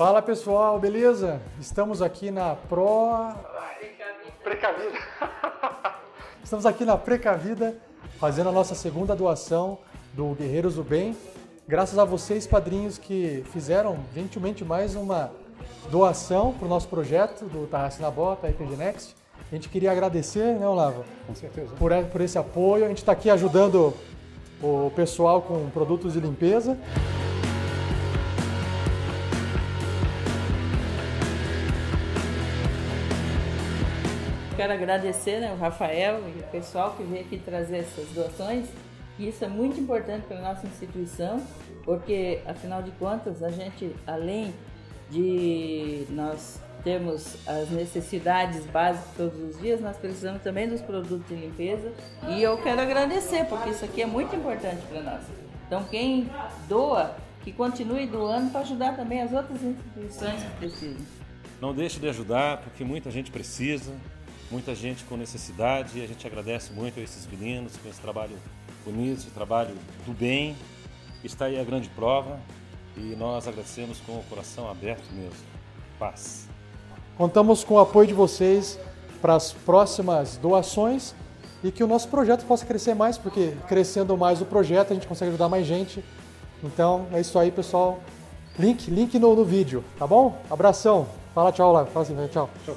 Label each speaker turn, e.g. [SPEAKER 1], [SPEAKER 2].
[SPEAKER 1] Fala pessoal, beleza? Estamos aqui na Pro. Precavida. Estamos aqui na Precavida fazendo a nossa segunda doação do Guerreiros do Bem. Graças a vocês, padrinhos, que fizeram gentilmente mais uma doação para o nosso projeto do Tarrace na Bota, RPG Next. A gente queria agradecer, né, Olavo?
[SPEAKER 2] Com certeza.
[SPEAKER 1] Por, por esse apoio. A gente está aqui ajudando o pessoal com produtos de limpeza.
[SPEAKER 3] Quero agradecer né, o Rafael e o pessoal que veio aqui trazer essas doações. Isso é muito importante para a nossa instituição, porque afinal de contas a gente, além de nós termos as necessidades básicas todos os dias, nós precisamos também dos produtos de limpeza. E eu quero agradecer, porque isso aqui é muito importante para nós. Então, quem doa, que continue doando para ajudar também as outras instituições que precisam.
[SPEAKER 4] Não deixe de ajudar, porque muita gente precisa, muita gente com necessidade, e a gente agradece muito a esses meninos com esse trabalho bonito, esse trabalho do bem. Está aí a grande prova e nós agradecemos com o coração aberto mesmo. Paz.
[SPEAKER 1] Contamos com o apoio de vocês para as próximas doações e que o nosso projeto possa crescer mais, porque crescendo mais o projeto a gente consegue ajudar mais gente. Então é isso aí, pessoal. Link, link no, no vídeo, tá bom? Abração. Fala tchau lá. Fala assim, tchau. tchau.